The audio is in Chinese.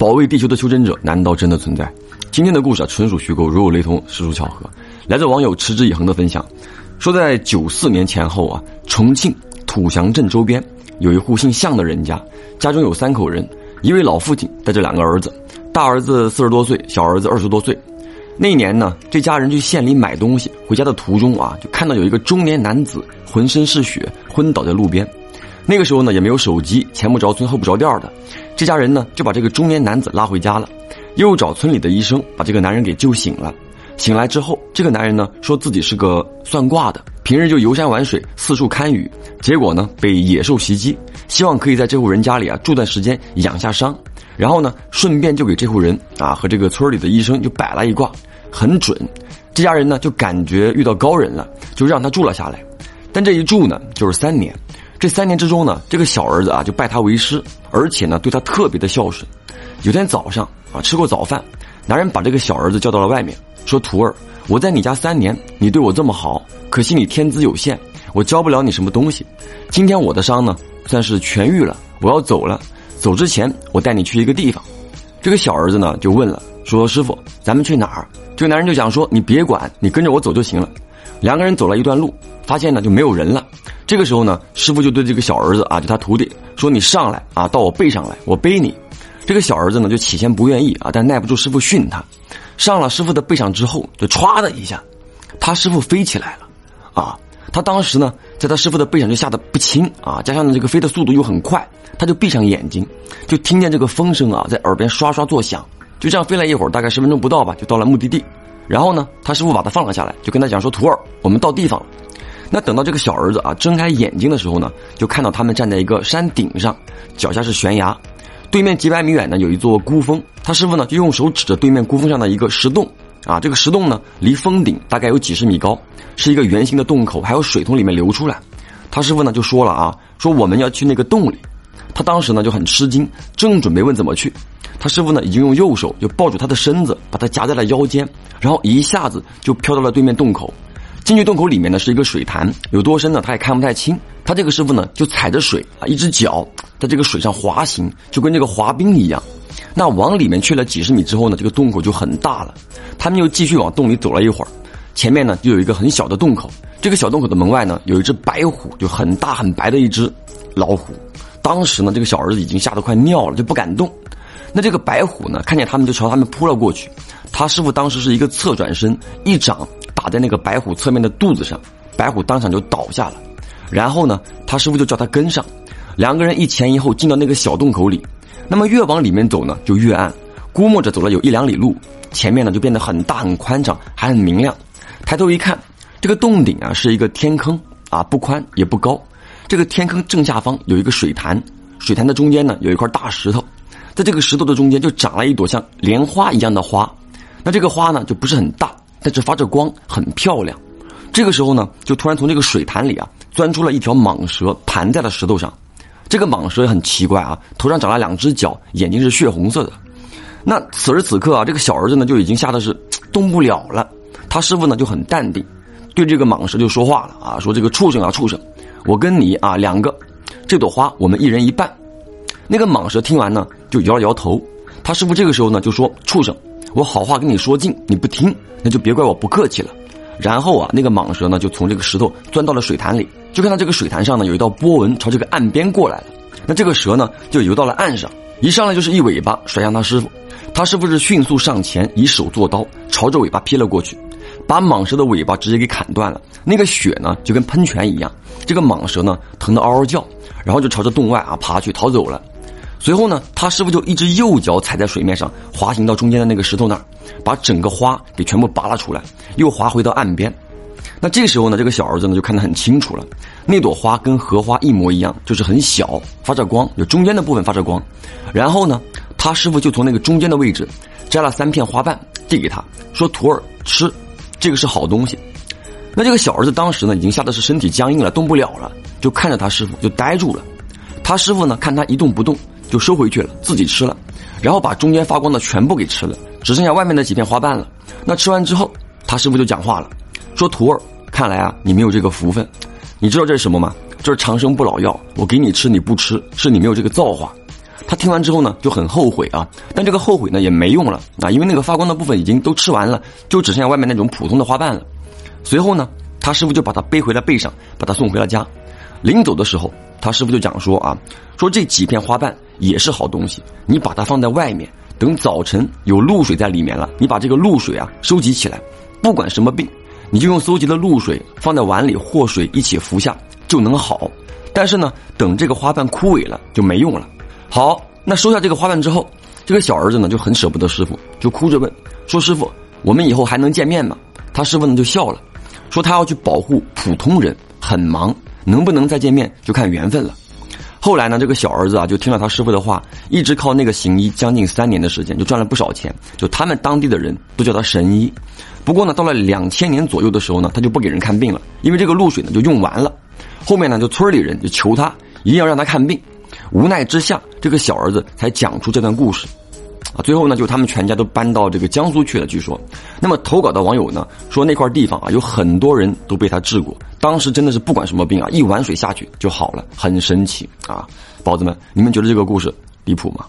保卫地球的修真者难道真的存在？今天的故事啊，纯属虚构，如有雷同，实属巧合。来自网友持之以恒的分享，说在九四年前后啊，重庆土祥镇周边有一户姓向的人家，家中有三口人，一位老父亲带着两个儿子，大儿子四十多岁，小儿子二十多岁。那一年呢，这家人去县里买东西，回家的途中啊，就看到有一个中年男子浑身是血，昏倒在路边。那个时候呢，也没有手机，前不着村后不着店的，这家人呢就把这个中年男子拉回家了，又找村里的医生把这个男人给救醒了。醒来之后，这个男人呢说自己是个算卦的，平日就游山玩水，四处看雨，结果呢被野兽袭击，希望可以在这户人家里啊住段时间养下伤，然后呢顺便就给这户人啊和这个村里的医生就摆了一卦。很准，这家人呢就感觉遇到高人了，就让他住了下来。但这一住呢就是三年，这三年之中呢，这个小儿子啊就拜他为师，而且呢对他特别的孝顺。有天早上啊吃过早饭，男人把这个小儿子叫到了外面，说：“徒儿，我在你家三年，你对我这么好，可惜你天资有限，我教不了你什么东西。今天我的伤呢算是痊愈了，我要走了。走之前我带你去一个地方。”这个小儿子呢就问了，说：“师傅，咱们去哪儿？”这个男人就讲说：“你别管，你跟着我走就行了。”两个人走了一段路，发现呢就没有人了。这个时候呢，师傅就对这个小儿子啊，就他徒弟说：“你上来啊，到我背上来，我背你。”这个小儿子呢就起先不愿意啊，但耐不住师傅训他，上了师傅的背上之后，就歘的一下，他师傅飞起来了，啊，他当时呢在他师傅的背上就吓得不轻啊，加上呢这个飞的速度又很快，他就闭上眼睛，就听见这个风声啊在耳边刷刷作响。就这样飞了一会儿，大概十分钟不到吧，就到了目的地。然后呢，他师傅把他放了下来，就跟他讲说：“徒儿，我们到地方了。”那等到这个小儿子啊睁开眼睛的时候呢，就看到他们站在一个山顶上，脚下是悬崖，对面几百米远呢有一座孤峰。他师傅呢就用手指着对面孤峰上的一个石洞，啊，这个石洞呢离峰顶大概有几十米高，是一个圆形的洞口，还有水从里面流出来。他师傅呢就说了啊，说我们要去那个洞里。他当时呢就很吃惊，正准备问怎么去。他师傅呢，已经用右手就抱住他的身子，把他夹在了腰间，然后一下子就飘到了对面洞口。进去洞口里面呢是一个水潭，有多深呢他也看不太清。他这个师傅呢就踩着水啊，一只脚在这个水上滑行，就跟这个滑冰一样。那往里面去了几十米之后呢，这个洞口就很大了。他们又继续往洞里走了一会儿，前面呢就有一个很小的洞口。这个小洞口的门外呢有一只白虎，就很大很白的一只老虎。当时呢这个小儿子已经吓得快尿了，就不敢动。那这个白虎呢，看见他们就朝他们扑了过去。他师傅当时是一个侧转身，一掌打在那个白虎侧面的肚子上，白虎当场就倒下了。然后呢，他师傅就叫他跟上，两个人一前一后进到那个小洞口里。那么越往里面走呢，就越暗。估摸着走了有一两里路，前面呢就变得很大很宽敞，还很明亮。抬头一看，这个洞顶啊是一个天坑啊，不宽也不高。这个天坑正下方有一个水潭，水潭的中间呢有一块大石头。在这个石头的中间就长了一朵像莲花一样的花，那这个花呢就不是很大，但是发着光，很漂亮。这个时候呢，就突然从这个水潭里啊钻出了一条蟒蛇，盘在了石头上。这个蟒蛇也很奇怪啊，头上长了两只脚，眼睛是血红色的。那此时此刻啊，这个小儿子呢就已经吓得是动不了了。他师傅呢就很淡定，对这个蟒蛇就说话了啊，说这个畜生啊畜生，我跟你啊两个，这朵花我们一人一半。那个蟒蛇听完呢，就摇了摇头。他师傅这个时候呢，就说：“畜生，我好话跟你说尽，你不听，那就别怪我不客气了。”然后啊，那个蟒蛇呢，就从这个石头钻到了水潭里，就看到这个水潭上呢，有一道波纹朝这个岸边过来了。那这个蛇呢，就游到了岸上，一上来就是一尾巴甩向他师傅。他师傅是迅速上前，以手做刀，朝着尾巴劈了过去，把蟒蛇的尾巴直接给砍断了。那个血呢，就跟喷泉一样。这个蟒蛇呢，疼得嗷嗷叫，然后就朝着洞外啊爬去逃走了。随后呢，他师傅就一只右脚踩在水面上，滑行到中间的那个石头那儿，把整个花给全部拔了出来，又滑回到岸边。那这时候呢，这个小儿子呢就看得很清楚了，那朵花跟荷花一模一样，就是很小，发着光，有中间的部分发着光。然后呢，他师傅就从那个中间的位置摘了三片花瓣递给他，说：“徒儿吃，这个是好东西。”那这个小儿子当时呢，已经吓得是身体僵硬了，动不了了，就看着他师傅就呆住了。他师傅呢，看他一动不动。就收回去了，自己吃了，然后把中间发光的全部给吃了，只剩下外面的几片花瓣了。那吃完之后，他师傅就讲话了，说：“徒儿，看来啊，你没有这个福分。你知道这是什么吗？这是长生不老药，我给你吃，你不吃，是你没有这个造化。”他听完之后呢，就很后悔啊，但这个后悔呢也没用了啊，因为那个发光的部分已经都吃完了，就只剩下外面那种普通的花瓣了。随后呢，他师傅就把他背回了背上，把他送回了家。临走的时候，他师傅就讲说啊，说这几片花瓣也是好东西，你把它放在外面，等早晨有露水在里面了，你把这个露水啊收集起来，不管什么病，你就用搜集的露水放在碗里和水一起服下，就能好。但是呢，等这个花瓣枯萎了就没用了。好，那收下这个花瓣之后，这个小儿子呢就很舍不得师傅，就哭着问说：“师傅，我们以后还能见面吗？”他师傅呢就笑了，说他要去保护普通人，很忙，能不能再见面就看缘分了。后来呢，这个小儿子啊就听了他师傅的话，一直靠那个行医将近三年的时间，就赚了不少钱。就他们当地的人都叫他神医。不过呢，到了两千年左右的时候呢，他就不给人看病了，因为这个露水呢就用完了。后面呢，就村里人就求他一定要让他看病。无奈之下，这个小儿子才讲出这段故事，最后呢，就他们全家都搬到这个江苏去了。据说，那么投稿的网友呢说，那块地方啊，有很多人都被他治过，当时真的是不管什么病啊，一碗水下去就好了，很神奇啊！宝子们，你们觉得这个故事离谱吗？